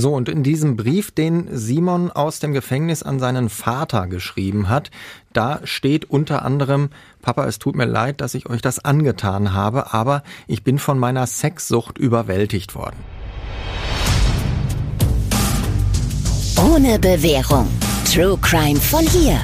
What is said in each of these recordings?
So, und in diesem Brief, den Simon aus dem Gefängnis an seinen Vater geschrieben hat, da steht unter anderem, Papa, es tut mir leid, dass ich euch das angetan habe, aber ich bin von meiner Sexsucht überwältigt worden. Ohne Bewährung. True Crime von hier.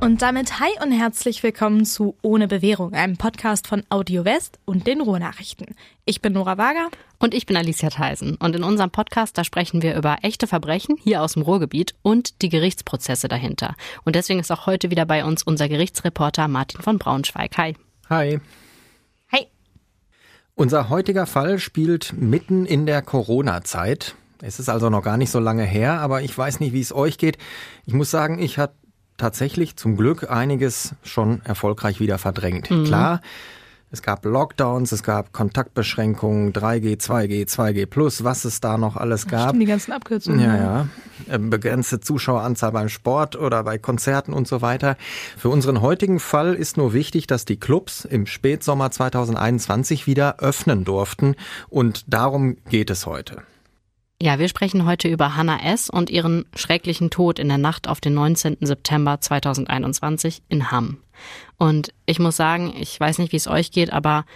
Und damit hi und herzlich willkommen zu Ohne Bewährung, einem Podcast von Audio West und den Ruhrnachrichten. Ich bin Nora Wager. Und ich bin Alicia Theisen. Und in unserem Podcast, da sprechen wir über echte Verbrechen hier aus dem Ruhrgebiet und die Gerichtsprozesse dahinter. Und deswegen ist auch heute wieder bei uns unser Gerichtsreporter Martin von Braunschweig. Hi. Hi. Hi. Unser heutiger Fall spielt mitten in der Corona-Zeit. Es ist also noch gar nicht so lange her, aber ich weiß nicht, wie es euch geht. Ich muss sagen, ich hatte tatsächlich zum Glück einiges schon erfolgreich wieder verdrängt. Mhm. Klar, es gab Lockdowns, es gab Kontaktbeschränkungen, 3G, 2G, 2G plus, was es da noch alles gab. Stimmt, die ganzen Abkürzungen. Ja, ja. Ähm, begrenzte Zuschaueranzahl beim Sport oder bei Konzerten und so weiter. Für unseren heutigen Fall ist nur wichtig, dass die Clubs im Spätsommer 2021 wieder öffnen durften. Und darum geht es heute. Ja, wir sprechen heute über Hannah S. und ihren schrecklichen Tod in der Nacht auf den 19. September 2021 in Hamm. Und ich muss sagen, ich weiß nicht, wie es euch geht, aber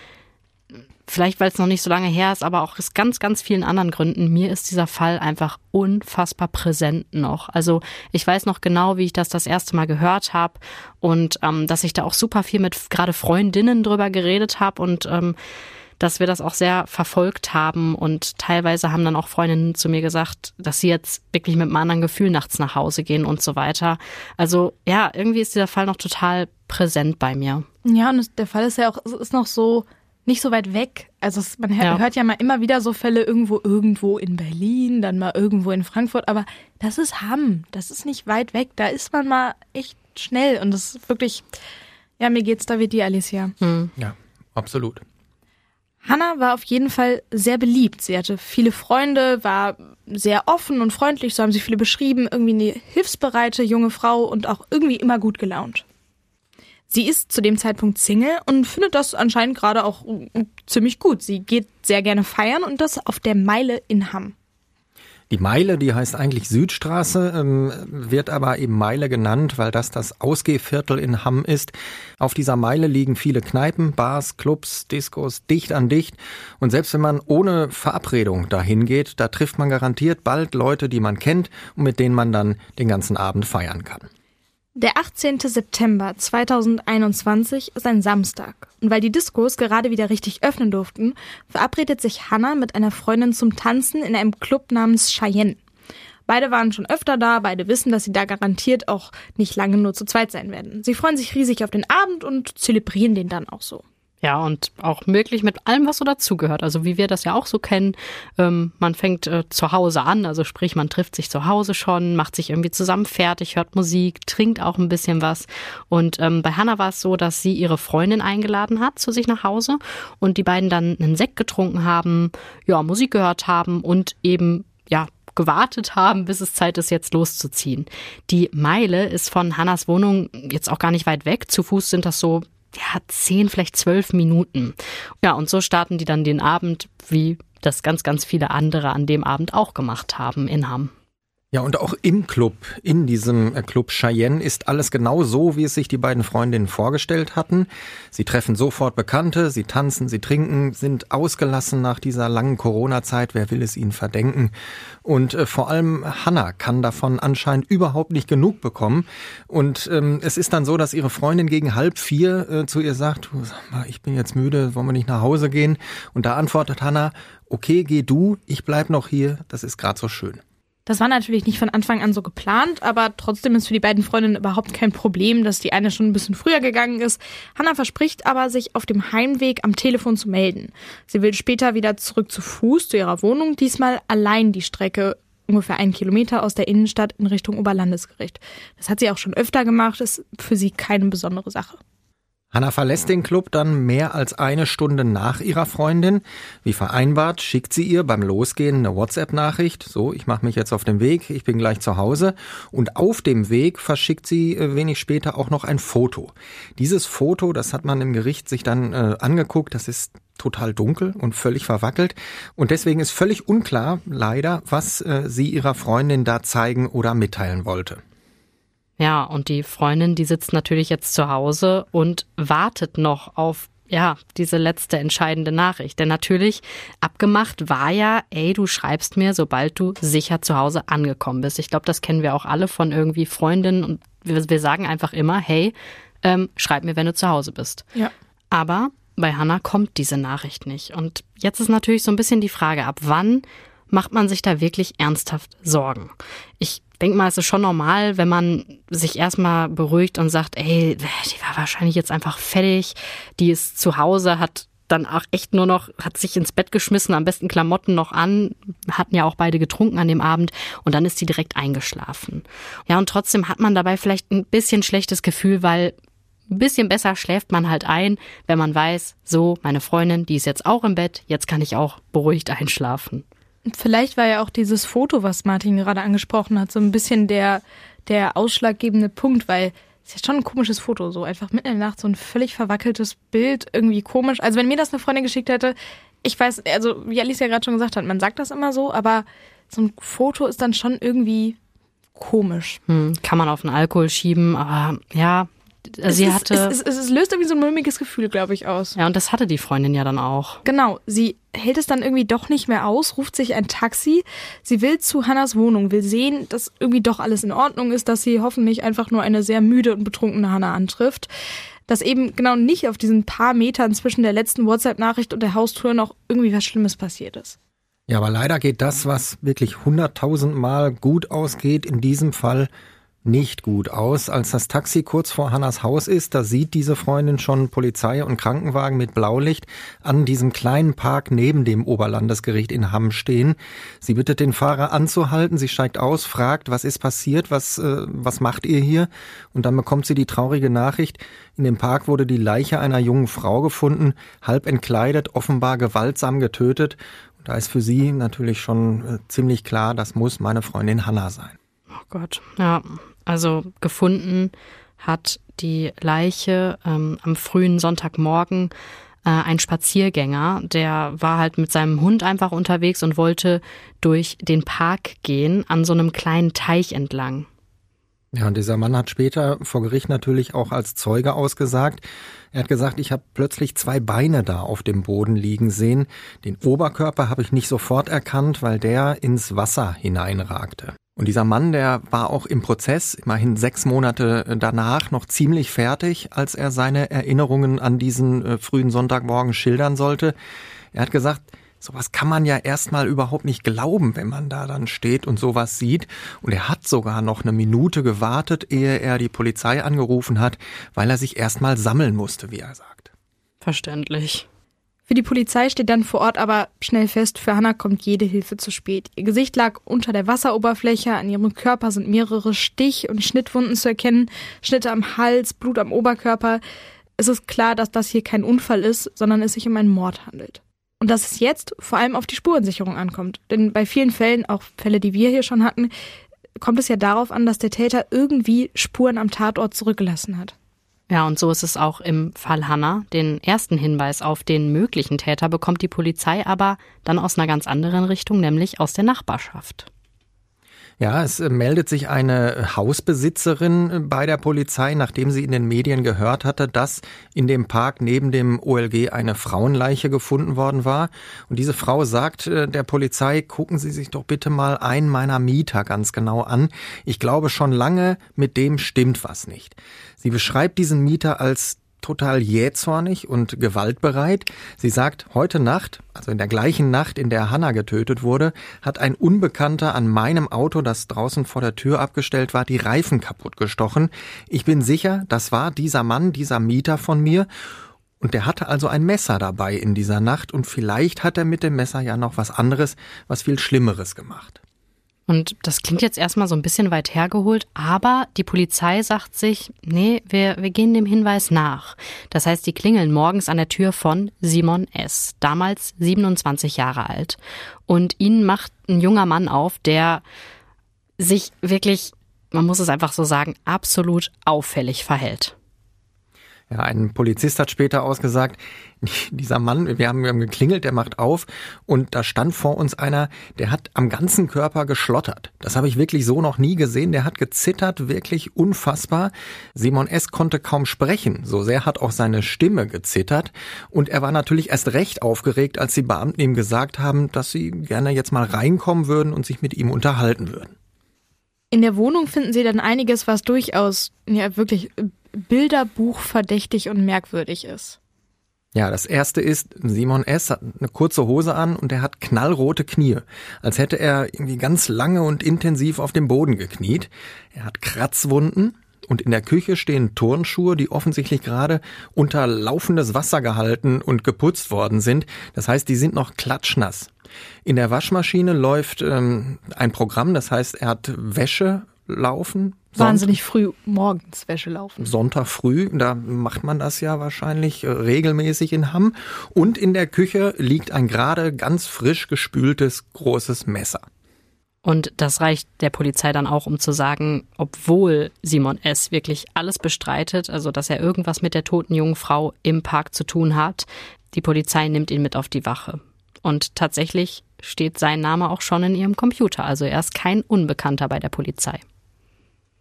vielleicht, weil es noch nicht so lange her ist, aber auch aus ganz, ganz vielen anderen Gründen, mir ist dieser Fall einfach unfassbar präsent noch. Also ich weiß noch genau, wie ich das das erste Mal gehört habe und ähm, dass ich da auch super viel mit gerade Freundinnen drüber geredet habe und ähm, dass wir das auch sehr verfolgt haben und teilweise haben dann auch Freundinnen zu mir gesagt, dass sie jetzt wirklich mit einem anderen Gefühl nachts nach Hause gehen und so weiter. Also ja, irgendwie ist dieser Fall noch total präsent bei mir. Ja, und der Fall ist ja auch, ist noch so nicht so weit weg. Also es, man ja. hört ja mal immer wieder so Fälle irgendwo, irgendwo in Berlin, dann mal irgendwo in Frankfurt, aber das ist Hamm, das ist nicht weit weg, da ist man mal echt schnell und das ist wirklich, ja, mir geht's da wie die Alicia. Hm. Ja, absolut. Hannah war auf jeden Fall sehr beliebt. Sie hatte viele Freunde, war sehr offen und freundlich, so haben sie viele beschrieben, irgendwie eine hilfsbereite junge Frau und auch irgendwie immer gut gelaunt. Sie ist zu dem Zeitpunkt Single und findet das anscheinend gerade auch ziemlich gut. Sie geht sehr gerne feiern und das auf der Meile in Hamm. Die Meile, die heißt eigentlich Südstraße, ähm, wird aber eben Meile genannt, weil das das Ausgehviertel in Hamm ist. Auf dieser Meile liegen viele Kneipen, Bars, Clubs, Diskos, dicht an dicht. Und selbst wenn man ohne Verabredung dahin geht, da trifft man garantiert bald Leute, die man kennt und mit denen man dann den ganzen Abend feiern kann. Der 18. September 2021 ist ein Samstag. Und weil die Diskos gerade wieder richtig öffnen durften, verabredet sich Hannah mit einer Freundin zum Tanzen in einem Club namens Cheyenne. Beide waren schon öfter da, beide wissen, dass sie da garantiert auch nicht lange nur zu zweit sein werden. Sie freuen sich riesig auf den Abend und zelebrieren den dann auch so. Ja, und auch möglich mit allem, was so dazugehört. Also wie wir das ja auch so kennen. Ähm, man fängt äh, zu Hause an, also sprich, man trifft sich zu Hause schon, macht sich irgendwie zusammen fertig, hört Musik, trinkt auch ein bisschen was. Und ähm, bei Hannah war es so, dass sie ihre Freundin eingeladen hat zu sich nach Hause und die beiden dann einen Sekt getrunken haben, ja, Musik gehört haben und eben, ja, gewartet haben, bis es Zeit ist, jetzt loszuziehen. Die Meile ist von Hannas Wohnung jetzt auch gar nicht weit weg. Zu Fuß sind das so ja, zehn, vielleicht zwölf Minuten. Ja, und so starten die dann den Abend, wie das ganz, ganz viele andere an dem Abend auch gemacht haben in Hamm. Ja, und auch im Club, in diesem äh, Club Cheyenne, ist alles genau so, wie es sich die beiden Freundinnen vorgestellt hatten. Sie treffen sofort Bekannte, sie tanzen, sie trinken, sind ausgelassen nach dieser langen Corona-Zeit. Wer will es ihnen verdenken? Und äh, vor allem Hannah kann davon anscheinend überhaupt nicht genug bekommen. Und ähm, es ist dann so, dass ihre Freundin gegen halb vier äh, zu ihr sagt, ich bin jetzt müde, wollen wir nicht nach Hause gehen? Und da antwortet Hannah, okay, geh du, ich bleib noch hier, das ist gerade so schön. Das war natürlich nicht von Anfang an so geplant, aber trotzdem ist für die beiden Freundinnen überhaupt kein Problem, dass die eine schon ein bisschen früher gegangen ist. Hannah verspricht aber, sich auf dem Heimweg am Telefon zu melden. Sie will später wieder zurück zu Fuß zu ihrer Wohnung, diesmal allein die Strecke ungefähr einen Kilometer aus der Innenstadt in Richtung Oberlandesgericht. Das hat sie auch schon öfter gemacht, ist für sie keine besondere Sache. Hanna verlässt den Club dann mehr als eine Stunde nach ihrer Freundin. Wie vereinbart schickt sie ihr beim Losgehen eine WhatsApp-Nachricht. So, ich mache mich jetzt auf den Weg, ich bin gleich zu Hause. Und auf dem Weg verschickt sie äh, wenig später auch noch ein Foto. Dieses Foto, das hat man im Gericht sich dann äh, angeguckt, das ist total dunkel und völlig verwackelt. Und deswegen ist völlig unklar, leider, was äh, sie ihrer Freundin da zeigen oder mitteilen wollte. Ja, und die Freundin, die sitzt natürlich jetzt zu Hause und wartet noch auf ja, diese letzte entscheidende Nachricht. Denn natürlich abgemacht war ja, ey, du schreibst mir, sobald du sicher zu Hause angekommen bist. Ich glaube, das kennen wir auch alle von irgendwie Freundinnen und wir, wir sagen einfach immer, hey, ähm, schreib mir, wenn du zu Hause bist. Ja. Aber bei Hannah kommt diese Nachricht nicht. Und jetzt ist natürlich so ein bisschen die Frage, ab wann macht man sich da wirklich ernsthaft Sorgen? Ich denke mal, es ist schon normal, wenn man sich erstmal beruhigt und sagt, ey, die war wahrscheinlich jetzt einfach fertig, die ist zu Hause, hat dann auch echt nur noch, hat sich ins Bett geschmissen, am besten Klamotten noch an, hatten ja auch beide getrunken an dem Abend und dann ist sie direkt eingeschlafen. Ja, und trotzdem hat man dabei vielleicht ein bisschen schlechtes Gefühl, weil ein bisschen besser schläft man halt ein, wenn man weiß, so, meine Freundin, die ist jetzt auch im Bett, jetzt kann ich auch beruhigt einschlafen. Vielleicht war ja auch dieses Foto, was Martin gerade angesprochen hat, so ein bisschen der, der ausschlaggebende Punkt, weil es ist ja schon ein komisches Foto, so einfach mitten in der Nacht so ein völlig verwackeltes Bild, irgendwie komisch. Also wenn mir das eine Freundin geschickt hätte, ich weiß, also wie Alice ja gerade schon gesagt hat, man sagt das immer so, aber so ein Foto ist dann schon irgendwie komisch. Hm, kann man auf den Alkohol schieben, aber ja, es sie ist, hatte. Es, es, es, löst irgendwie so ein mulmiges Gefühl, glaube ich, aus. Ja, und das hatte die Freundin ja dann auch. Genau. Sie hält es dann irgendwie doch nicht mehr aus, ruft sich ein Taxi. Sie will zu Hannas Wohnung, will sehen, dass irgendwie doch alles in Ordnung ist, dass sie hoffentlich einfach nur eine sehr müde und betrunkene Hanna antrifft. Dass eben genau nicht auf diesen paar Metern zwischen der letzten WhatsApp-Nachricht und der Haustür noch irgendwie was Schlimmes passiert ist. Ja, aber leider geht das, was wirklich hunderttausendmal gut ausgeht, in diesem Fall nicht gut aus. Als das Taxi kurz vor Hannas Haus ist, da sieht diese Freundin schon Polizei und Krankenwagen mit Blaulicht an diesem kleinen Park neben dem Oberlandesgericht in Hamm stehen. Sie bittet den Fahrer anzuhalten, sie steigt aus, fragt, was ist passiert, was, äh, was macht ihr hier? Und dann bekommt sie die traurige Nachricht, in dem Park wurde die Leiche einer jungen Frau gefunden, halb entkleidet, offenbar gewaltsam getötet. Und da ist für sie natürlich schon äh, ziemlich klar, das muss meine Freundin Hanna sein. Oh Gott, ja, also gefunden hat die Leiche ähm, am frühen Sonntagmorgen äh, ein Spaziergänger, der war halt mit seinem Hund einfach unterwegs und wollte durch den Park gehen, an so einem kleinen Teich entlang. Ja, und dieser Mann hat später vor Gericht natürlich auch als Zeuge ausgesagt. Er hat gesagt, ich habe plötzlich zwei Beine da auf dem Boden liegen sehen. Den Oberkörper habe ich nicht sofort erkannt, weil der ins Wasser hineinragte. Und dieser Mann, der war auch im Prozess, immerhin sechs Monate danach, noch ziemlich fertig, als er seine Erinnerungen an diesen äh, frühen Sonntagmorgen schildern sollte. Er hat gesagt, sowas kann man ja erstmal überhaupt nicht glauben, wenn man da dann steht und sowas sieht. Und er hat sogar noch eine Minute gewartet, ehe er die Polizei angerufen hat, weil er sich erstmal sammeln musste, wie er sagt. Verständlich. Für die Polizei steht dann vor Ort aber schnell fest, für Hannah kommt jede Hilfe zu spät. Ihr Gesicht lag unter der Wasseroberfläche, an ihrem Körper sind mehrere Stich- und Schnittwunden zu erkennen, Schnitte am Hals, Blut am Oberkörper. Es ist klar, dass das hier kein Unfall ist, sondern es sich um einen Mord handelt. Und dass es jetzt vor allem auf die Spurensicherung ankommt. Denn bei vielen Fällen, auch Fälle, die wir hier schon hatten, kommt es ja darauf an, dass der Täter irgendwie Spuren am Tatort zurückgelassen hat. Ja, und so ist es auch im Fall Hanna. Den ersten Hinweis auf den möglichen Täter bekommt die Polizei aber dann aus einer ganz anderen Richtung, nämlich aus der Nachbarschaft. Ja, es äh, meldet sich eine Hausbesitzerin äh, bei der Polizei, nachdem sie in den Medien gehört hatte, dass in dem Park neben dem OLG eine Frauenleiche gefunden worden war. Und diese Frau sagt äh, der Polizei, gucken Sie sich doch bitte mal einen meiner Mieter ganz genau an. Ich glaube schon lange, mit dem stimmt was nicht. Sie beschreibt diesen Mieter als total jähzornig und gewaltbereit. Sie sagt, heute Nacht, also in der gleichen Nacht, in der Hanna getötet wurde, hat ein Unbekannter an meinem Auto, das draußen vor der Tür abgestellt war, die Reifen kaputt gestochen. Ich bin sicher, das war dieser Mann, dieser Mieter von mir. Und der hatte also ein Messer dabei in dieser Nacht und vielleicht hat er mit dem Messer ja noch was anderes, was viel Schlimmeres gemacht. Und das klingt jetzt erstmal so ein bisschen weit hergeholt, aber die Polizei sagt sich, nee, wir, wir gehen dem Hinweis nach. Das heißt, die klingeln morgens an der Tür von Simon S., damals 27 Jahre alt. Und ihnen macht ein junger Mann auf, der sich wirklich, man muss es einfach so sagen, absolut auffällig verhält. Ja, ein Polizist hat später ausgesagt, dieser Mann, wir haben, wir haben geklingelt, der macht auf und da stand vor uns einer, der hat am ganzen Körper geschlottert. Das habe ich wirklich so noch nie gesehen. Der hat gezittert, wirklich unfassbar. Simon S. konnte kaum sprechen. So sehr hat auch seine Stimme gezittert. Und er war natürlich erst recht aufgeregt, als die Beamten ihm gesagt haben, dass sie gerne jetzt mal reinkommen würden und sich mit ihm unterhalten würden. In der Wohnung finden sie dann einiges, was durchaus ja wirklich Bilderbuch verdächtig und merkwürdig ist. Ja, das erste ist, Simon S. hat eine kurze Hose an und er hat knallrote Knie, als hätte er irgendwie ganz lange und intensiv auf dem Boden gekniet. Er hat Kratzwunden und in der Küche stehen Turnschuhe, die offensichtlich gerade unter laufendes Wasser gehalten und geputzt worden sind. Das heißt, die sind noch klatschnass. In der Waschmaschine läuft ähm, ein Programm, das heißt, er hat Wäsche laufen, wahnsinnig früh morgens Wäsche laufen. Sonntag früh, da macht man das ja wahrscheinlich äh, regelmäßig in Hamm. Und in der Küche liegt ein gerade ganz frisch gespültes großes Messer. Und das reicht der Polizei dann auch, um zu sagen, obwohl Simon S. wirklich alles bestreitet, also dass er irgendwas mit der toten jungen Frau im Park zu tun hat, die Polizei nimmt ihn mit auf die Wache. Und tatsächlich steht sein Name auch schon in ihrem Computer, also er ist kein Unbekannter bei der Polizei.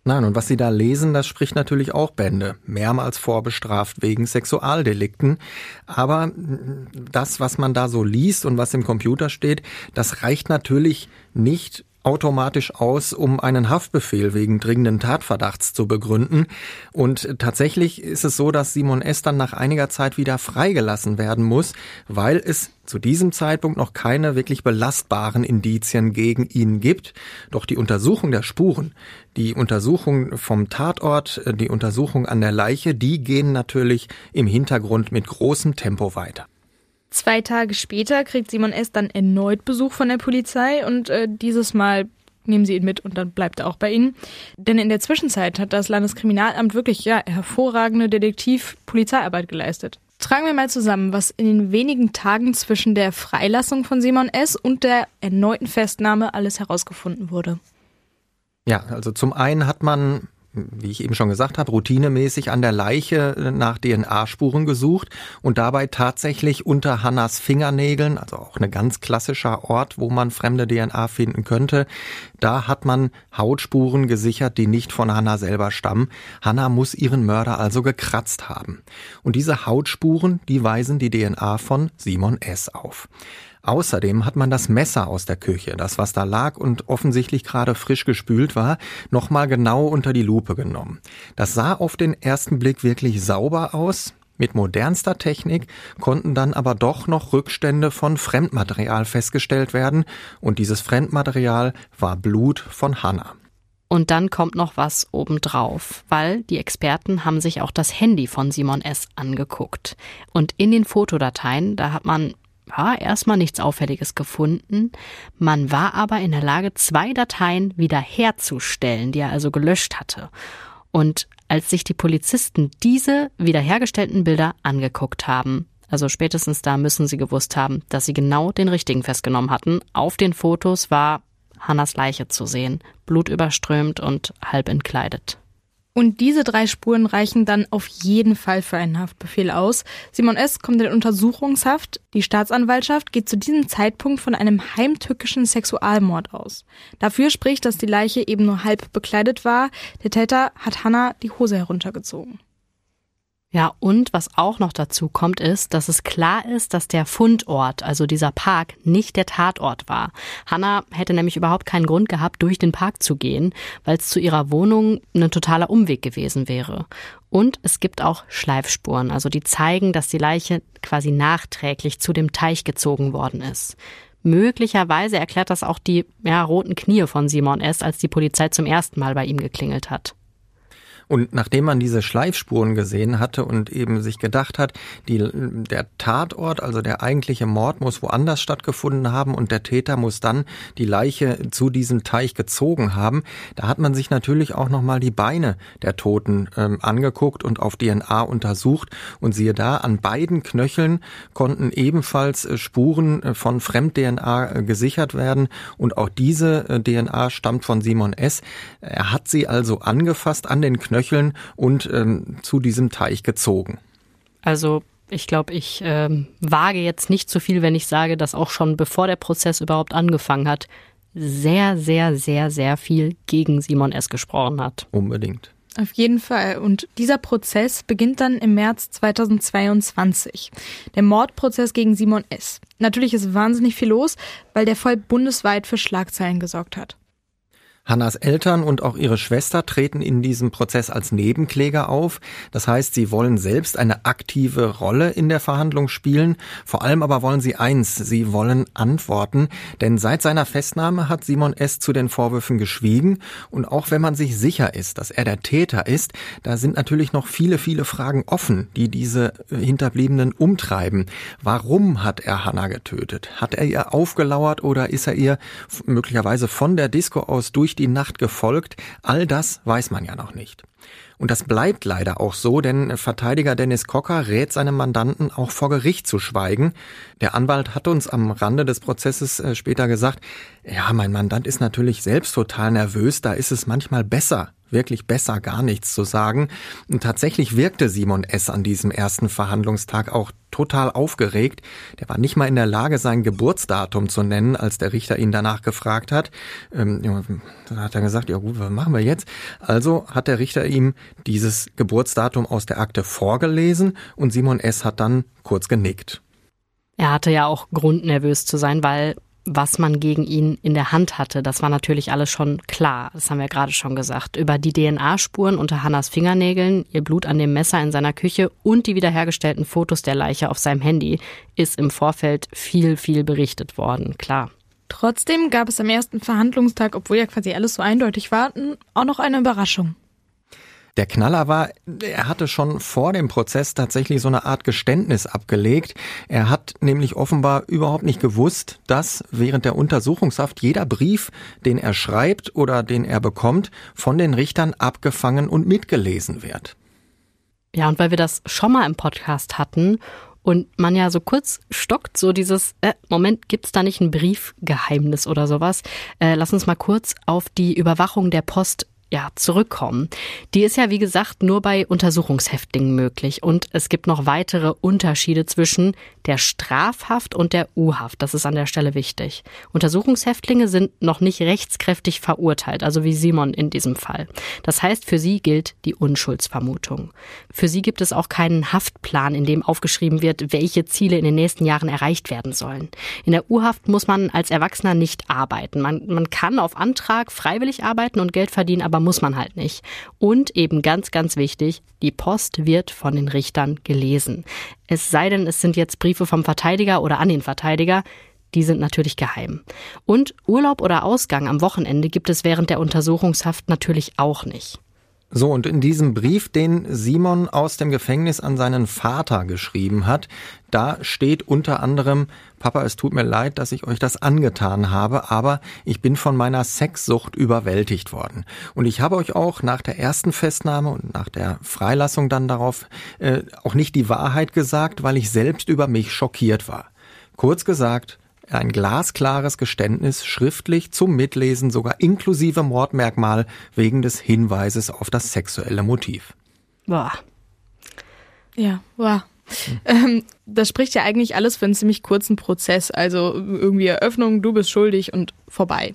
Nein, und was Sie da lesen, das spricht natürlich auch Bände. Mehrmals vorbestraft wegen Sexualdelikten. Aber das, was man da so liest und was im Computer steht, das reicht natürlich nicht automatisch aus, um einen Haftbefehl wegen dringenden Tatverdachts zu begründen. Und tatsächlich ist es so, dass Simon S. dann nach einiger Zeit wieder freigelassen werden muss, weil es zu diesem Zeitpunkt noch keine wirklich belastbaren Indizien gegen ihn gibt. Doch die Untersuchung der Spuren, die Untersuchung vom Tatort, die Untersuchung an der Leiche, die gehen natürlich im Hintergrund mit großem Tempo weiter. Zwei Tage später kriegt Simon S. dann erneut Besuch von der Polizei und äh, dieses Mal nehmen sie ihn mit und dann bleibt er auch bei ihnen. Denn in der Zwischenzeit hat das Landeskriminalamt wirklich ja hervorragende Detektiv-Polizeiarbeit geleistet. Tragen wir mal zusammen, was in den wenigen Tagen zwischen der Freilassung von Simon S. und der erneuten Festnahme alles herausgefunden wurde. Ja, also zum einen hat man wie ich eben schon gesagt habe, routinemäßig an der Leiche nach DNA-Spuren gesucht und dabei tatsächlich unter Hannas Fingernägeln, also auch ein ganz klassischer Ort, wo man fremde DNA finden könnte, da hat man Hautspuren gesichert, die nicht von Hanna selber stammen. Hanna muss ihren Mörder also gekratzt haben. Und diese Hautspuren, die weisen die DNA von Simon S. auf. Außerdem hat man das Messer aus der Küche, das was da lag und offensichtlich gerade frisch gespült war, nochmal genau unter die Lupe genommen. Das sah auf den ersten Blick wirklich sauber aus. Mit modernster Technik konnten dann aber doch noch Rückstände von Fremdmaterial festgestellt werden und dieses Fremdmaterial war Blut von Hannah. Und dann kommt noch was obendrauf, weil die Experten haben sich auch das Handy von Simon S. angeguckt. Und in den Fotodateien, da hat man ja, erstmal nichts Auffälliges gefunden. Man war aber in der Lage, zwei Dateien wiederherzustellen, die er also gelöscht hatte. Und als sich die Polizisten diese wiederhergestellten Bilder angeguckt haben, also spätestens da müssen sie gewusst haben, dass sie genau den richtigen festgenommen hatten. Auf den Fotos war Hannas Leiche zu sehen, blutüberströmt und halb entkleidet. Und diese drei Spuren reichen dann auf jeden Fall für einen Haftbefehl aus. Simon S. kommt in Untersuchungshaft. Die Staatsanwaltschaft geht zu diesem Zeitpunkt von einem heimtückischen Sexualmord aus. Dafür spricht, dass die Leiche eben nur halb bekleidet war. Der Täter hat Hannah die Hose heruntergezogen. Ja, und was auch noch dazu kommt, ist, dass es klar ist, dass der Fundort, also dieser Park, nicht der Tatort war. Hannah hätte nämlich überhaupt keinen Grund gehabt, durch den Park zu gehen, weil es zu ihrer Wohnung ein totaler Umweg gewesen wäre. Und es gibt auch Schleifspuren, also die zeigen, dass die Leiche quasi nachträglich zu dem Teich gezogen worden ist. Möglicherweise erklärt das auch die ja, roten Knie von Simon S., als die Polizei zum ersten Mal bei ihm geklingelt hat. Und nachdem man diese Schleifspuren gesehen hatte und eben sich gedacht hat, die, der Tatort, also der eigentliche Mord muss woanders stattgefunden haben und der Täter muss dann die Leiche zu diesem Teich gezogen haben, da hat man sich natürlich auch nochmal die Beine der Toten ähm, angeguckt und auf DNA untersucht und siehe da, an beiden Knöcheln konnten ebenfalls äh, Spuren äh, von Fremd-DNA äh, gesichert werden und auch diese DNA stammt von Simon S. Er hat sie also angefasst an den Knöcheln und ähm, zu diesem Teich gezogen. Also ich glaube, ich ähm, wage jetzt nicht zu viel, wenn ich sage, dass auch schon bevor der Prozess überhaupt angefangen hat, sehr, sehr, sehr, sehr viel gegen Simon S. gesprochen hat. Unbedingt. Auf jeden Fall. Und dieser Prozess beginnt dann im März 2022. Der Mordprozess gegen Simon S. Natürlich ist wahnsinnig viel los, weil der voll bundesweit für Schlagzeilen gesorgt hat. Hannas Eltern und auch ihre Schwester treten in diesem Prozess als Nebenkläger auf. Das heißt, sie wollen selbst eine aktive Rolle in der Verhandlung spielen. Vor allem aber wollen sie eins, sie wollen antworten. Denn seit seiner Festnahme hat Simon S. zu den Vorwürfen geschwiegen. Und auch wenn man sich sicher ist, dass er der Täter ist, da sind natürlich noch viele, viele Fragen offen, die diese Hinterbliebenen umtreiben. Warum hat er Hannah getötet? Hat er ihr aufgelauert oder ist er ihr möglicherweise von der Disco aus durch durch die Nacht gefolgt, all das weiß man ja noch nicht. Und das bleibt leider auch so, denn Verteidiger Dennis Cocker rät seinem Mandanten auch vor Gericht zu schweigen. Der Anwalt hat uns am Rande des Prozesses äh, später gesagt, ja, mein Mandant ist natürlich selbst total nervös, da ist es manchmal besser, wirklich besser, gar nichts zu sagen. Und tatsächlich wirkte Simon S. an diesem ersten Verhandlungstag auch total aufgeregt. Der war nicht mal in der Lage, sein Geburtsdatum zu nennen, als der Richter ihn danach gefragt hat. Ähm, dann hat er gesagt, ja gut, was machen wir jetzt? Also hat der Richter ihm dieses Geburtsdatum aus der Akte vorgelesen und Simon S. hat dann kurz genickt. Er hatte ja auch Grund, nervös zu sein, weil was man gegen ihn in der Hand hatte, das war natürlich alles schon klar. Das haben wir gerade schon gesagt. Über die DNA-Spuren unter Hannas Fingernägeln, ihr Blut an dem Messer in seiner Küche und die wiederhergestellten Fotos der Leiche auf seinem Handy ist im Vorfeld viel, viel berichtet worden. Klar. Trotzdem gab es am ersten Verhandlungstag, obwohl ja quasi alles so eindeutig war, auch noch eine Überraschung. Der Knaller war, er hatte schon vor dem Prozess tatsächlich so eine Art Geständnis abgelegt. Er hat nämlich offenbar überhaupt nicht gewusst, dass während der Untersuchungshaft jeder Brief, den er schreibt oder den er bekommt, von den Richtern abgefangen und mitgelesen wird. Ja, und weil wir das schon mal im Podcast hatten und man ja so kurz stockt, so dieses, äh, Moment, gibt's da nicht ein Briefgeheimnis oder sowas? Äh, lass uns mal kurz auf die Überwachung der Post ja, zurückkommen. Die ist ja, wie gesagt, nur bei Untersuchungshäftlingen möglich. Und es gibt noch weitere Unterschiede zwischen der Strafhaft und der U-Haft. Das ist an der Stelle wichtig. Untersuchungshäftlinge sind noch nicht rechtskräftig verurteilt, also wie Simon in diesem Fall. Das heißt, für sie gilt die Unschuldsvermutung. Für sie gibt es auch keinen Haftplan, in dem aufgeschrieben wird, welche Ziele in den nächsten Jahren erreicht werden sollen. In der U-Haft muss man als Erwachsener nicht arbeiten. Man, man kann auf Antrag freiwillig arbeiten und Geld verdienen, aber muss man halt nicht. Und eben ganz, ganz wichtig, die Post wird von den Richtern gelesen. Es sei denn, es sind jetzt Briefe vom Verteidiger oder an den Verteidiger, die sind natürlich geheim. Und Urlaub oder Ausgang am Wochenende gibt es während der Untersuchungshaft natürlich auch nicht. So, und in diesem Brief, den Simon aus dem Gefängnis an seinen Vater geschrieben hat, da steht unter anderem, Papa, es tut mir leid, dass ich euch das angetan habe, aber ich bin von meiner Sexsucht überwältigt worden. Und ich habe euch auch nach der ersten Festnahme und nach der Freilassung dann darauf äh, auch nicht die Wahrheit gesagt, weil ich selbst über mich schockiert war. Kurz gesagt, ein glasklares Geständnis schriftlich zum Mitlesen, sogar inklusive Mordmerkmal wegen des Hinweises auf das sexuelle Motiv. Boah. Ja, boah. Ähm, das spricht ja eigentlich alles für einen ziemlich kurzen Prozess. Also irgendwie Eröffnung, du bist schuldig und vorbei.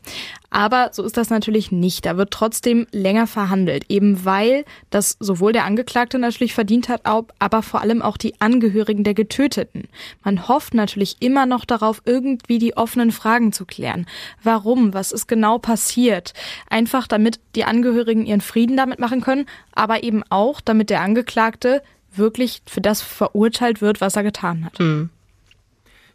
Aber so ist das natürlich nicht. Da wird trotzdem länger verhandelt, eben weil das sowohl der Angeklagte natürlich verdient hat, aber vor allem auch die Angehörigen der Getöteten. Man hofft natürlich immer noch darauf, irgendwie die offenen Fragen zu klären. Warum? Was ist genau passiert? Einfach damit die Angehörigen ihren Frieden damit machen können, aber eben auch, damit der Angeklagte wirklich für das verurteilt wird, was er getan hat. Mhm.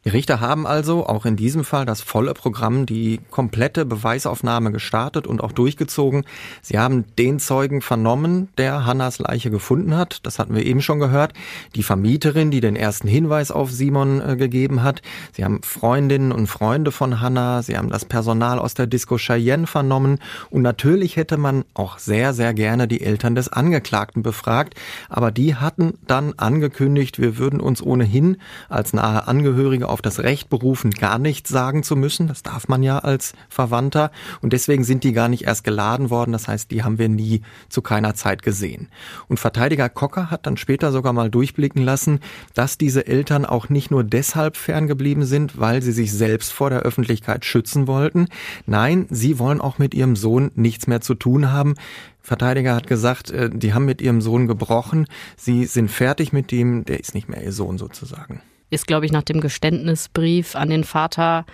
Die Richter haben also auch in diesem Fall das volle Programm, die komplette Beweisaufnahme gestartet und auch durchgezogen. Sie haben den Zeugen vernommen, der Hannas Leiche gefunden hat. Das hatten wir eben schon gehört. Die Vermieterin, die den ersten Hinweis auf Simon äh, gegeben hat. Sie haben Freundinnen und Freunde von Hanna. Sie haben das Personal aus der Disco Cheyenne vernommen. Und natürlich hätte man auch sehr, sehr gerne die Eltern des Angeklagten befragt. Aber die hatten dann angekündigt, wir würden uns ohnehin als nahe Angehörige auf das Recht berufen, gar nichts sagen zu müssen. Das darf man ja als Verwandter. Und deswegen sind die gar nicht erst geladen worden. Das heißt, die haben wir nie zu keiner Zeit gesehen. Und Verteidiger Kocker hat dann später sogar mal durchblicken lassen, dass diese Eltern auch nicht nur deshalb ferngeblieben sind, weil sie sich selbst vor der Öffentlichkeit schützen wollten. Nein, sie wollen auch mit ihrem Sohn nichts mehr zu tun haben. Verteidiger hat gesagt, äh, die haben mit ihrem Sohn gebrochen, sie sind fertig mit ihm, der ist nicht mehr ihr Sohn sozusagen ist, glaube ich, nach dem Geständnisbrief an den Vater,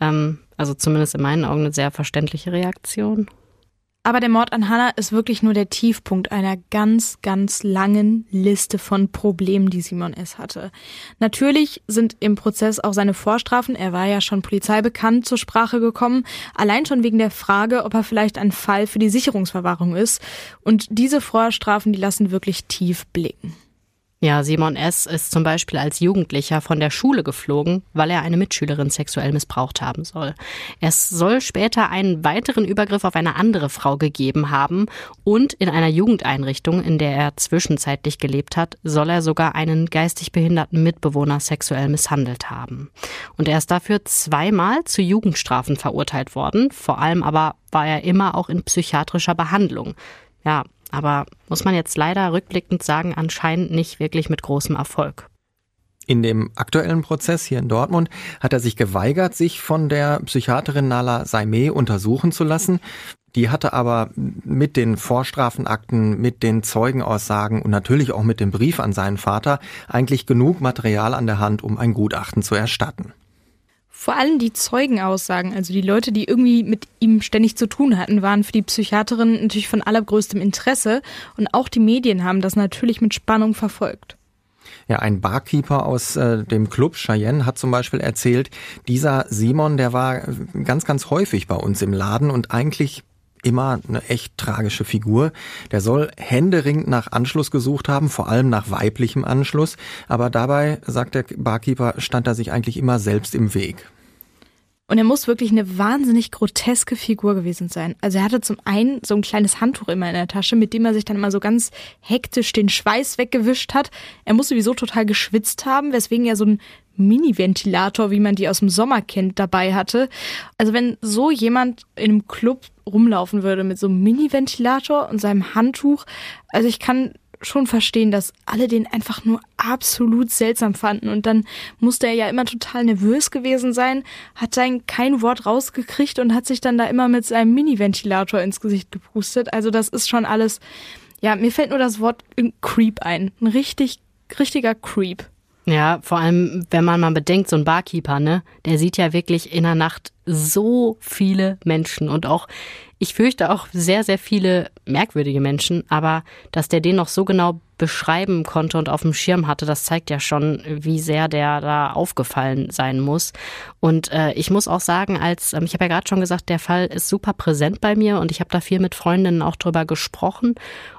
ähm, also zumindest in meinen Augen, eine sehr verständliche Reaktion. Aber der Mord an Hannah ist wirklich nur der Tiefpunkt einer ganz, ganz langen Liste von Problemen, die Simon S. hatte. Natürlich sind im Prozess auch seine Vorstrafen, er war ja schon polizeibekannt, zur Sprache gekommen, allein schon wegen der Frage, ob er vielleicht ein Fall für die Sicherungsverwahrung ist. Und diese Vorstrafen, die lassen wirklich tief blicken. Ja, Simon S. ist zum Beispiel als Jugendlicher von der Schule geflogen, weil er eine Mitschülerin sexuell missbraucht haben soll. Es soll später einen weiteren Übergriff auf eine andere Frau gegeben haben und in einer Jugendeinrichtung, in der er zwischenzeitlich gelebt hat, soll er sogar einen geistig behinderten Mitbewohner sexuell misshandelt haben. Und er ist dafür zweimal zu Jugendstrafen verurteilt worden, vor allem aber war er immer auch in psychiatrischer Behandlung. Ja, aber muss man jetzt leider rückblickend sagen, anscheinend nicht wirklich mit großem Erfolg. In dem aktuellen Prozess hier in Dortmund hat er sich geweigert, sich von der Psychiaterin Nala Saimeh untersuchen zu lassen. Die hatte aber mit den Vorstrafenakten, mit den Zeugenaussagen und natürlich auch mit dem Brief an seinen Vater eigentlich genug Material an der Hand, um ein Gutachten zu erstatten. Vor allem die Zeugenaussagen, also die Leute, die irgendwie mit ihm ständig zu tun hatten, waren für die Psychiaterin natürlich von allergrößtem Interesse und auch die Medien haben das natürlich mit Spannung verfolgt. Ja, ein Barkeeper aus äh, dem Club Cheyenne hat zum Beispiel erzählt, dieser Simon, der war ganz, ganz häufig bei uns im Laden und eigentlich immer eine echt tragische Figur. Der soll händeringend nach Anschluss gesucht haben, vor allem nach weiblichem Anschluss. Aber dabei, sagt der Barkeeper, stand er sich eigentlich immer selbst im Weg. Und er muss wirklich eine wahnsinnig groteske Figur gewesen sein. Also er hatte zum einen so ein kleines Handtuch immer in der Tasche, mit dem er sich dann immer so ganz hektisch den Schweiß weggewischt hat. Er muss sowieso total geschwitzt haben, weswegen er so ein Mini-Ventilator, wie man die aus dem Sommer kennt, dabei hatte. Also wenn so jemand in einem Club rumlaufen würde mit so einem Mini-Ventilator und seinem Handtuch, also ich kann schon verstehen, dass alle den einfach nur absolut seltsam fanden und dann musste er ja immer total nervös gewesen sein, hat dann kein Wort rausgekriegt und hat sich dann da immer mit seinem Mini-Ventilator ins Gesicht gepustet. Also das ist schon alles, ja, mir fällt nur das Wort Creep ein. Ein richtig, richtiger Creep. Ja, vor allem, wenn man mal bedenkt, so ein Barkeeper, ne, der sieht ja wirklich in der Nacht so viele Menschen. Und auch, ich fürchte auch sehr, sehr viele merkwürdige Menschen, aber dass der den noch so genau beschreiben konnte und auf dem Schirm hatte, das zeigt ja schon, wie sehr der da aufgefallen sein muss. Und äh, ich muss auch sagen, als ähm, ich habe ja gerade schon gesagt, der Fall ist super präsent bei mir und ich habe da viel mit Freundinnen auch drüber gesprochen.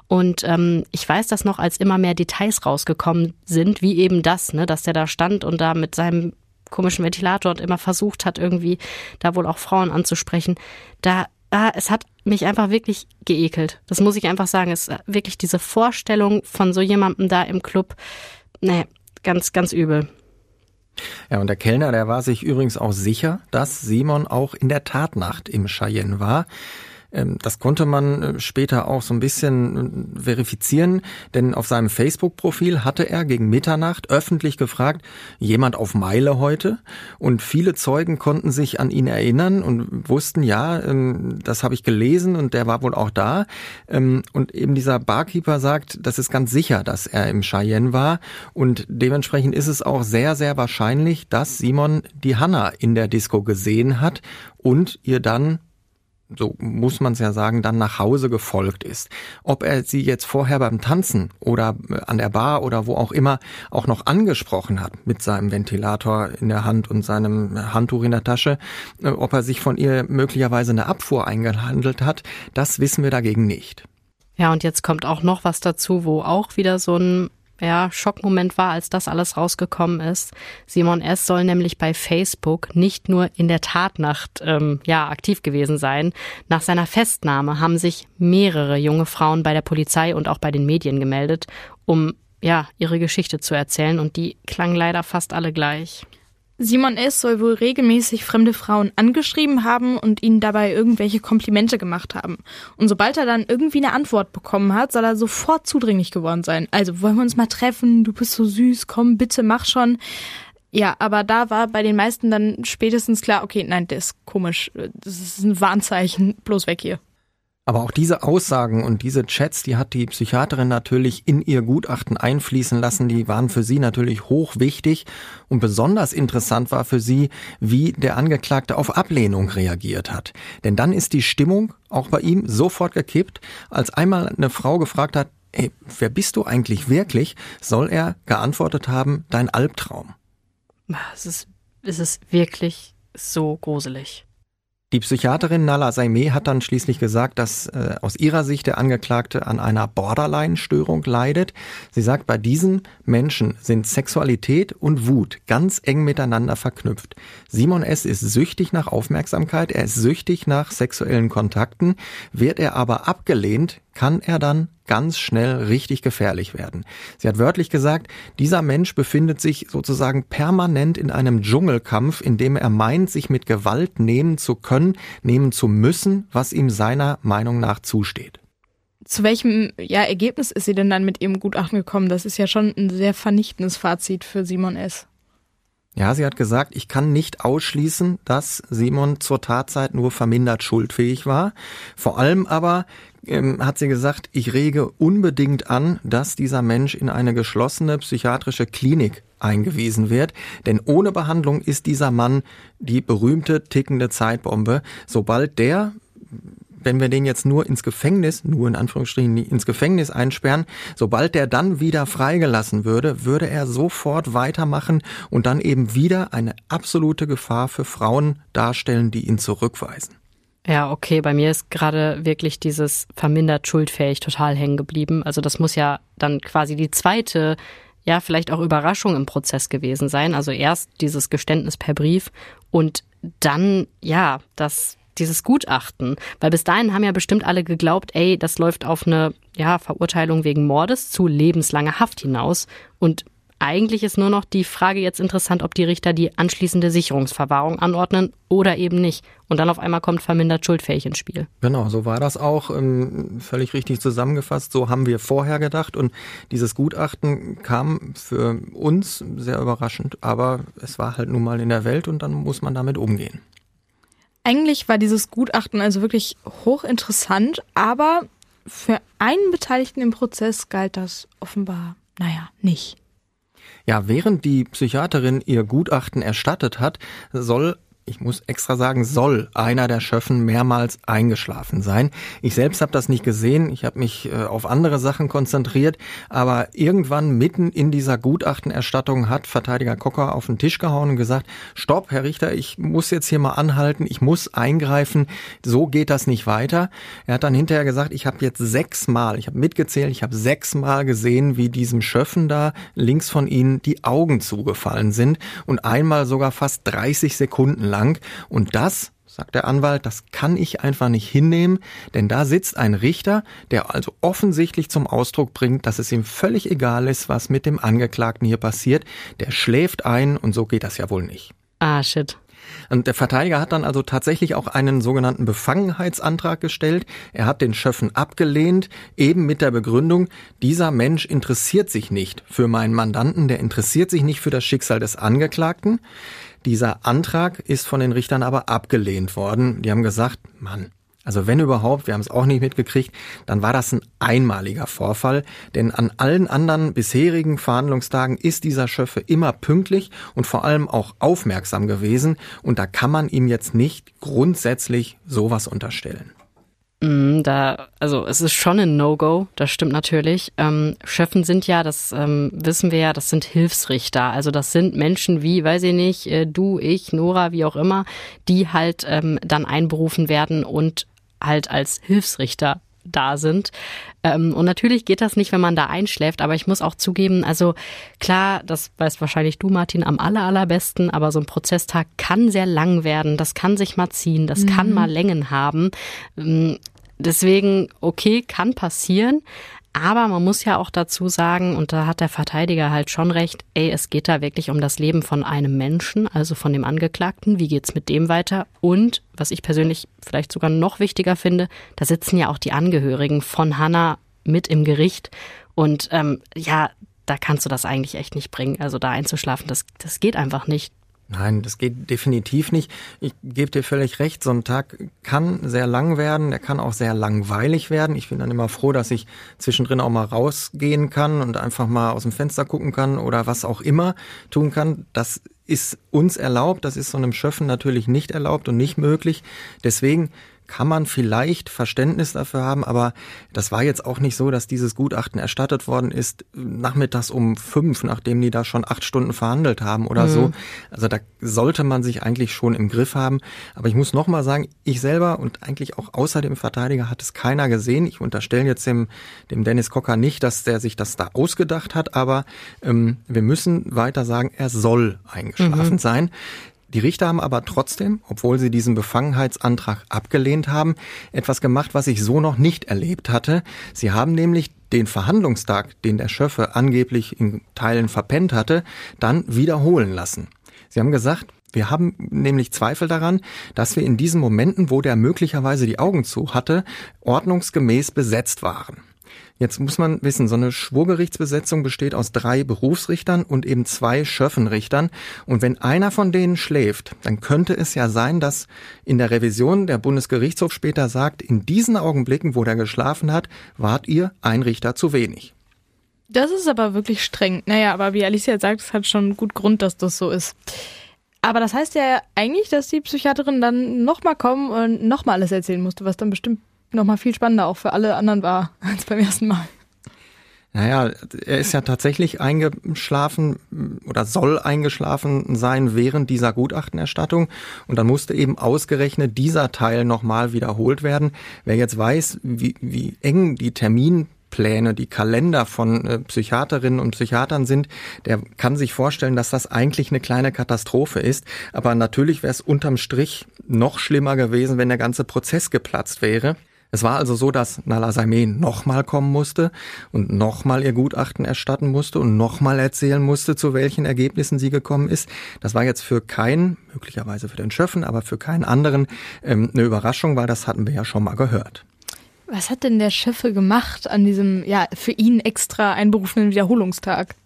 Und ähm, ich weiß das noch, als immer mehr Details rausgekommen sind, wie eben das, ne, dass der da stand und da mit seinem komischen Ventilator und immer versucht hat, irgendwie da wohl auch Frauen anzusprechen. Da ah, es hat mich einfach wirklich geekelt. Das muss ich einfach sagen. Es ist wirklich diese Vorstellung von so jemandem da im Club. Nee, ganz, ganz übel. Ja, und der Kellner, der war sich übrigens auch sicher, dass Simon auch in der Tatnacht im Cheyenne war. Ähm, das konnte man äh, später auch so ein bisschen äh, verifizieren, denn auf seinem Facebook-Profil hatte er gegen Mitternacht öffentlich gefragt, jemand auf Meile heute? Und viele Zeugen konnten sich an ihn erinnern und wussten, ja, ähm, das habe ich gelesen und der war wohl auch da. Ähm, und eben dieser Barkeeper sagt, das ist ganz sicher, dass er im Cheyenne war und dementsprechend ist es auch sehr, sehr wahrscheinlich, dass Simon die Hanna in der Disco gesehen hat und ihr dann so muss man es ja sagen, dann nach Hause gefolgt ist. Ob er sie jetzt vorher beim Tanzen oder äh, an der Bar oder wo auch immer auch noch angesprochen hat mit seinem Ventilator in der Hand und seinem Handtuch in der Tasche, äh, ob er sich von ihr möglicherweise eine Abfuhr eingehandelt hat, das wissen wir dagegen nicht. Ja, und jetzt kommt auch noch was dazu, wo auch wieder so ein ja, Schockmoment war, als das alles rausgekommen ist. Simon S. soll nämlich bei Facebook nicht nur in der Tatnacht ähm, ja, aktiv gewesen sein. Nach seiner Festnahme haben sich mehrere junge Frauen bei der Polizei und auch bei den Medien gemeldet, um ja, ihre Geschichte zu erzählen und die klang leider fast alle gleich. Simon S. soll wohl regelmäßig fremde Frauen angeschrieben haben und ihnen dabei irgendwelche Komplimente gemacht haben. Und sobald er dann irgendwie eine Antwort bekommen hat, soll er sofort zudringlich geworden sein. Also wollen wir uns mal treffen, du bist so süß, komm, bitte mach schon. Ja, aber da war bei den meisten dann spätestens klar, okay, nein, das ist komisch, das ist ein Warnzeichen, bloß weg hier. Aber auch diese Aussagen und diese Chats, die hat die Psychiaterin natürlich in ihr Gutachten einfließen lassen, die waren für sie natürlich hochwichtig und besonders interessant war für sie, wie der Angeklagte auf Ablehnung reagiert hat. Denn dann ist die Stimmung auch bei ihm sofort gekippt, als einmal eine Frau gefragt hat, ey, wer bist du eigentlich wirklich, soll er geantwortet haben, dein Albtraum. Es ist, es ist wirklich so gruselig. Die Psychiaterin Nala Saimeh hat dann schließlich gesagt, dass äh, aus ihrer Sicht der Angeklagte an einer Borderline-Störung leidet. Sie sagt, bei diesen Menschen sind Sexualität und Wut ganz eng miteinander verknüpft. Simon S. ist süchtig nach Aufmerksamkeit, er ist süchtig nach sexuellen Kontakten. Wird er aber abgelehnt, kann er dann ganz schnell richtig gefährlich werden. Sie hat wörtlich gesagt, dieser Mensch befindet sich sozusagen permanent in einem Dschungelkampf, in dem er meint, sich mit Gewalt nehmen zu können, nehmen zu müssen, was ihm seiner Meinung nach zusteht. Zu welchem ja, Ergebnis ist sie denn dann mit ihrem Gutachten gekommen? Das ist ja schon ein sehr vernichtendes Fazit für Simon S. Ja, sie hat gesagt, ich kann nicht ausschließen, dass Simon zur Tatzeit nur vermindert schuldfähig war. Vor allem aber ähm, hat sie gesagt, ich rege unbedingt an, dass dieser Mensch in eine geschlossene psychiatrische Klinik eingewiesen wird. Denn ohne Behandlung ist dieser Mann die berühmte tickende Zeitbombe. Sobald der wenn wir den jetzt nur ins Gefängnis, nur in Anführungsstrichen ins Gefängnis einsperren, sobald der dann wieder freigelassen würde, würde er sofort weitermachen und dann eben wieder eine absolute Gefahr für Frauen darstellen, die ihn zurückweisen. Ja, okay, bei mir ist gerade wirklich dieses vermindert schuldfähig total hängen geblieben. Also das muss ja dann quasi die zweite, ja, vielleicht auch Überraschung im Prozess gewesen sein. Also erst dieses Geständnis per Brief und dann, ja, das dieses Gutachten. Weil bis dahin haben ja bestimmt alle geglaubt, ey, das läuft auf eine ja, Verurteilung wegen Mordes zu lebenslanger Haft hinaus. Und eigentlich ist nur noch die Frage jetzt interessant, ob die Richter die anschließende Sicherungsverwahrung anordnen oder eben nicht. Und dann auf einmal kommt vermindert schuldfähig ins Spiel. Genau, so war das auch ähm, völlig richtig zusammengefasst. So haben wir vorher gedacht. Und dieses Gutachten kam für uns sehr überraschend. Aber es war halt nun mal in der Welt und dann muss man damit umgehen. Eigentlich war dieses Gutachten also wirklich hochinteressant, aber für einen Beteiligten im Prozess galt das offenbar, naja, nicht. Ja, während die Psychiaterin ihr Gutachten erstattet hat, soll ich muss extra sagen, soll einer der Schöffen mehrmals eingeschlafen sein. Ich selbst habe das nicht gesehen, ich habe mich äh, auf andere Sachen konzentriert, aber irgendwann mitten in dieser Gutachtenerstattung hat Verteidiger Kocker auf den Tisch gehauen und gesagt, stopp, Herr Richter, ich muss jetzt hier mal anhalten, ich muss eingreifen, so geht das nicht weiter. Er hat dann hinterher gesagt, ich habe jetzt sechsmal, ich habe mitgezählt, ich habe sechsmal gesehen, wie diesem Schöffen da links von Ihnen die Augen zugefallen sind und einmal sogar fast 30 Sekunden lang lang. Und das, sagt der Anwalt, das kann ich einfach nicht hinnehmen, denn da sitzt ein Richter, der also offensichtlich zum Ausdruck bringt, dass es ihm völlig egal ist, was mit dem Angeklagten hier passiert. Der schläft ein und so geht das ja wohl nicht. Ah, shit. Und der Verteidiger hat dann also tatsächlich auch einen sogenannten Befangenheitsantrag gestellt. Er hat den Schöffen abgelehnt, eben mit der Begründung, dieser Mensch interessiert sich nicht für meinen Mandanten, der interessiert sich nicht für das Schicksal des Angeklagten. Dieser Antrag ist von den Richtern aber abgelehnt worden. Die haben gesagt, Mann, Also wenn überhaupt, wir haben es auch nicht mitgekriegt, dann war das ein einmaliger Vorfall, denn an allen anderen bisherigen Verhandlungstagen ist dieser Schöffe immer pünktlich und vor allem auch aufmerksam gewesen und da kann man ihm jetzt nicht grundsätzlich sowas unterstellen. Mm, da, also es ist schon ein No-Go, das stimmt natürlich. Ähm, Schöffen sind ja, das ähm, wissen wir ja, das sind Hilfsrichter. Also das sind Menschen wie, weiß ich nicht, äh, du, ich, Nora, wie auch immer, die halt ähm, dann einberufen werden und halt als Hilfsrichter da sind. Ähm, und natürlich geht das nicht, wenn man da einschläft, aber ich muss auch zugeben, also klar, das weißt wahrscheinlich du, Martin, am aller, allerbesten, aber so ein Prozesstag kann sehr lang werden, das kann sich mal ziehen, das mhm. kann mal Längen haben. Ähm, deswegen, okay, kann passieren, aber man muss ja auch dazu sagen, und da hat der Verteidiger halt schon recht, ey, es geht da wirklich um das Leben von einem Menschen, also von dem Angeklagten. Wie geht's mit dem weiter? Und, was ich persönlich vielleicht sogar noch wichtiger finde, da sitzen ja auch die Angehörigen von Hannah mit im Gericht. Und ähm, ja, da kannst du das eigentlich echt nicht bringen. Also da einzuschlafen, das, das geht einfach nicht. Nein, das geht definitiv nicht. Ich gebe dir völlig recht, so ein Tag kann sehr lang werden, der kann auch sehr langweilig werden. Ich bin dann immer froh, dass ich zwischendrin auch mal rausgehen kann und einfach mal aus dem Fenster gucken kann oder was auch immer tun kann. Das ist uns erlaubt, das ist so einem Schöffen natürlich nicht erlaubt und nicht möglich. Deswegen kann man vielleicht Verständnis dafür haben, aber das war jetzt auch nicht so, dass dieses Gutachten erstattet worden ist nachmittags um fünf, nachdem die da schon acht Stunden verhandelt haben oder mhm. so. Also da sollte man sich eigentlich schon im Griff haben. Aber ich muss nochmal sagen, ich selber und eigentlich auch außer dem Verteidiger hat es keiner gesehen. Ich unterstelle jetzt dem, dem Dennis Cocker nicht, dass der sich das da ausgedacht hat, aber ähm, wir müssen weiter sagen, er soll eingeschlafen mhm. sein. Die Richter haben aber trotzdem, obwohl sie diesen Befangenheitsantrag abgelehnt haben, etwas gemacht, was ich so noch nicht erlebt hatte. Sie haben nämlich den Verhandlungstag, den der Schöffe angeblich in Teilen verpennt hatte, dann wiederholen lassen. Sie haben gesagt, wir haben nämlich Zweifel daran, dass wir in diesen Momenten, wo der möglicherweise die Augen zu hatte, ordnungsgemäß besetzt waren. Jetzt muss man wissen, so eine Schwurgerichtsbesetzung besteht aus drei Berufsrichtern und eben zwei Schöffenrichtern. Und wenn einer von denen schläft, dann könnte es ja sein, dass in der Revision der Bundesgerichtshof später sagt, in diesen Augenblicken, wo der geschlafen hat, wart ihr ein Richter zu wenig. Das ist aber wirklich streng. Naja, aber wie Alicia sagt, es hat schon gut Grund, dass das so ist. Aber das heißt ja eigentlich, dass die Psychiaterin dann nochmal kommen und nochmal alles erzählen musste, was dann bestimmt nochmal viel spannender auch für alle anderen war als beim ersten Mal. Naja, er ist ja tatsächlich eingeschlafen oder soll eingeschlafen sein während dieser Gutachtenerstattung. Und dann musste eben ausgerechnet dieser Teil nochmal wiederholt werden. Wer jetzt weiß, wie, wie eng die Terminpläne, die Kalender von äh, Psychiaterinnen und Psychiatern sind, der kann sich vorstellen, dass das eigentlich eine kleine Katastrophe ist. Aber natürlich wäre es unterm Strich noch schlimmer gewesen, wenn der ganze Prozess geplatzt wäre. Es war also so, dass Nala Saimeh nochmal kommen musste und nochmal ihr Gutachten erstatten musste und nochmal erzählen musste, zu welchen Ergebnissen sie gekommen ist. Das war jetzt für keinen, möglicherweise für den Schöffen, aber für keinen anderen ähm, eine Überraschung, weil das hatten wir ja schon mal gehört. Was hat denn der Schöffe gemacht an diesem, ja, für ihn extra einberufenen Wiederholungstag?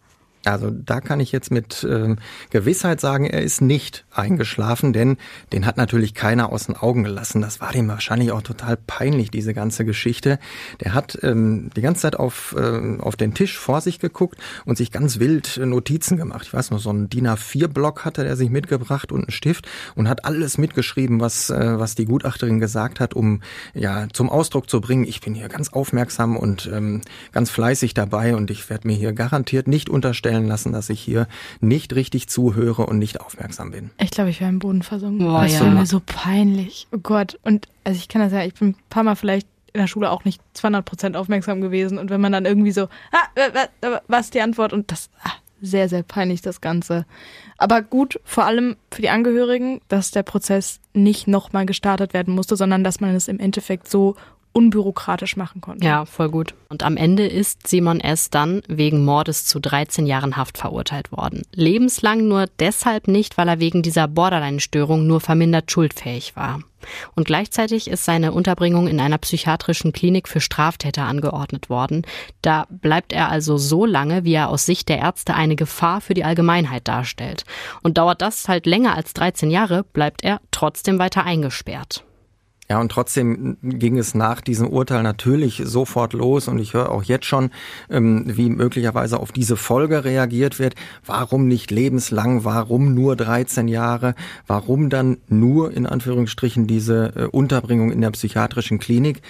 Also da kann ich jetzt mit äh, Gewissheit sagen, er ist nicht eingeschlafen, denn den hat natürlich keiner aus den Augen gelassen. Das war dem wahrscheinlich auch total peinlich, diese ganze Geschichte. Der hat ähm, die ganze Zeit auf, äh, auf den Tisch vor sich geguckt und sich ganz wild äh, Notizen gemacht. Ich weiß noch, so einen DIN A4-Block hatte er sich mitgebracht und einen Stift und hat alles mitgeschrieben, was, äh, was die Gutachterin gesagt hat, um ja zum Ausdruck zu bringen, ich bin hier ganz aufmerksam und ähm, ganz fleißig dabei und ich werde mir hier garantiert nicht unterstellen, feststellen lassen, dass ich hier nicht richtig zuhöre und nicht aufmerksam bin. Ich glaube, ich wäre im Boden versunken. Boah, das ja. mir so peinlich. Oh Gott. Und also ich kann das ja, ich bin ein paar Mal vielleicht in der Schule auch nicht 200 Prozent aufmerksam gewesen. Und wenn man dann irgendwie so, ah, was ist die Antwort? Und das, ah, sehr, sehr peinlich, das Ganze. Aber gut, vor allem für die Angehörigen, dass der Prozess nicht nochmal gestartet werden musste, sondern dass man es im Endeffekt so unbürokratisch machen konnte. Ja, voll gut. Und am Ende ist Simon S. dann wegen Mordes zu 13 Jahren Haft verurteilt worden. Lebenslang nur deshalb nicht, weil er wegen dieser Borderline-Störung nur vermindert schuldfähig war. Und gleichzeitig ist seine Unterbringung in einer psychiatrischen Klinik für Straftäter angeordnet worden. Da bleibt er also so lange, wie er aus Sicht der Ärzte eine Gefahr für die Allgemeinheit darstellt. Und dauert das halt länger als 13 Jahre, bleibt er trotzdem weiter eingesperrt. Ja, und trotzdem ging es nach diesem Urteil natürlich sofort los und ich höre auch jetzt schon, ähm, wie möglicherweise auf diese Folge reagiert wird. Warum nicht lebenslang? Warum nur 13 Jahre? Warum dann nur in Anführungsstrichen diese äh, Unterbringung in der psychiatrischen Klinik?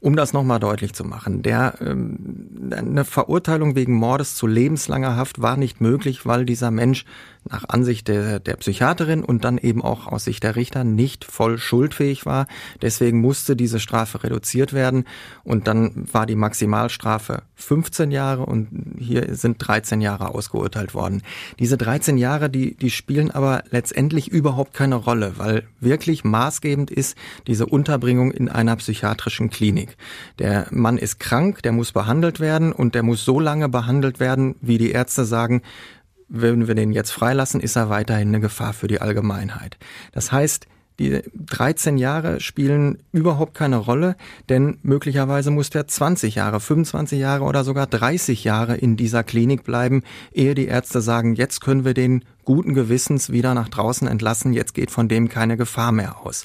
Um das nochmal deutlich zu machen, der, ähm, eine Verurteilung wegen Mordes zu lebenslanger Haft war nicht möglich, weil dieser Mensch nach Ansicht der, der Psychiaterin und dann eben auch aus Sicht der Richter nicht voll schuldfähig war. Deswegen musste diese Strafe reduziert werden und dann war die Maximalstrafe 15 Jahre und hier sind 13 Jahre ausgeurteilt worden. Diese 13 Jahre, die, die spielen aber letztendlich überhaupt keine Rolle, weil wirklich maßgebend ist diese Unterbringung in einer psychiatrischen Klinik. Der Mann ist krank, der muss behandelt werden und der muss so lange behandelt werden, wie die Ärzte sagen, wenn wir den jetzt freilassen, ist er weiterhin eine Gefahr für die Allgemeinheit. Das heißt, die 13 Jahre spielen überhaupt keine Rolle, denn möglicherweise muss der 20 Jahre, 25 Jahre oder sogar 30 Jahre in dieser Klinik bleiben, ehe die Ärzte sagen, jetzt können wir den guten Gewissens wieder nach draußen entlassen, jetzt geht von dem keine Gefahr mehr aus.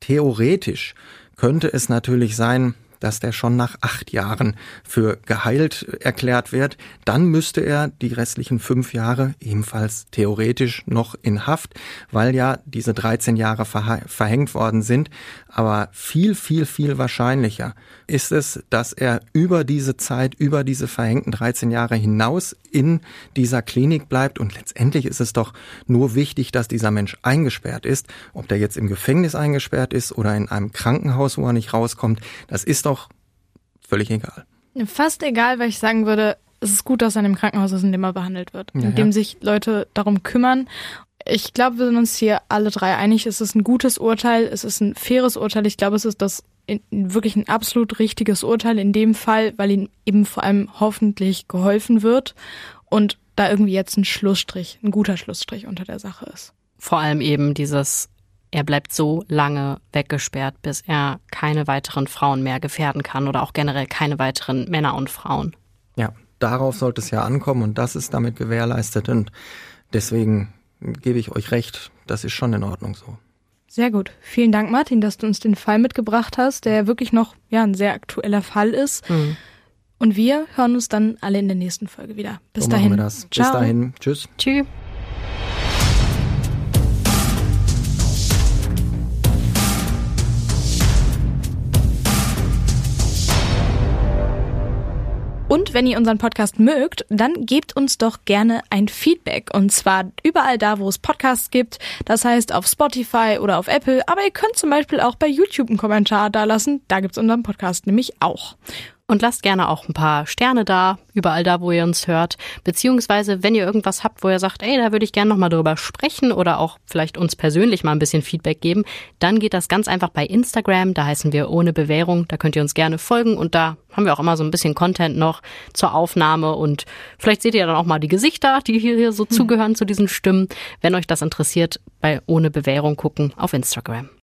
Theoretisch könnte es natürlich sein, dass der schon nach acht Jahren für geheilt erklärt wird. Dann müsste er die restlichen fünf Jahre ebenfalls theoretisch noch in Haft, weil ja diese 13 Jahre verhängt worden sind. Aber viel, viel, viel wahrscheinlicher ist es, dass er über diese Zeit, über diese verhängten 13 Jahre hinaus in dieser Klinik bleibt. Und letztendlich ist es doch nur wichtig, dass dieser Mensch eingesperrt ist. Ob der jetzt im Gefängnis eingesperrt ist oder in einem Krankenhaus, wo er nicht rauskommt, das ist doch völlig egal. Fast egal, weil ich sagen würde, es ist gut, dass er in dem Krankenhaus ist, in dem er behandelt wird, in dem sich Leute darum kümmern. Ich glaube, wir sind uns hier alle drei einig. Es ist ein gutes Urteil, es ist ein faires Urteil. Ich glaube, es ist das wirklich ein absolut richtiges Urteil in dem Fall, weil ihm eben vor allem hoffentlich geholfen wird und da irgendwie jetzt ein Schlussstrich, ein guter Schlussstrich unter der Sache ist. Vor allem eben dieses, er bleibt so lange weggesperrt, bis er keine weiteren Frauen mehr gefährden kann oder auch generell keine weiteren Männer und Frauen. Ja, darauf sollte es ja ankommen und das ist damit gewährleistet und deswegen gebe ich euch recht, das ist schon in Ordnung so. Sehr gut. Vielen Dank, Martin, dass du uns den Fall mitgebracht hast, der wirklich noch ja, ein sehr aktueller Fall ist. Mhm. Und wir hören uns dann alle in der nächsten Folge wieder. Bis so dahin. Ciao. Bis dahin. Tschüss. Tschüss. Und wenn ihr unseren Podcast mögt, dann gebt uns doch gerne ein Feedback. Und zwar überall da, wo es Podcasts gibt. Das heißt auf Spotify oder auf Apple. Aber ihr könnt zum Beispiel auch bei YouTube einen Kommentar dalassen. Da gibt's unseren Podcast nämlich auch. Und lasst gerne auch ein paar Sterne da, überall da, wo ihr uns hört. Beziehungsweise, wenn ihr irgendwas habt, wo ihr sagt, ey, da würde ich gerne nochmal drüber sprechen oder auch vielleicht uns persönlich mal ein bisschen Feedback geben, dann geht das ganz einfach bei Instagram. Da heißen wir ohne Bewährung. Da könnt ihr uns gerne folgen und da haben wir auch immer so ein bisschen Content noch zur Aufnahme und vielleicht seht ihr dann auch mal die Gesichter, die hier so zugehören zu diesen Stimmen. Wenn euch das interessiert, bei ohne Bewährung gucken auf Instagram.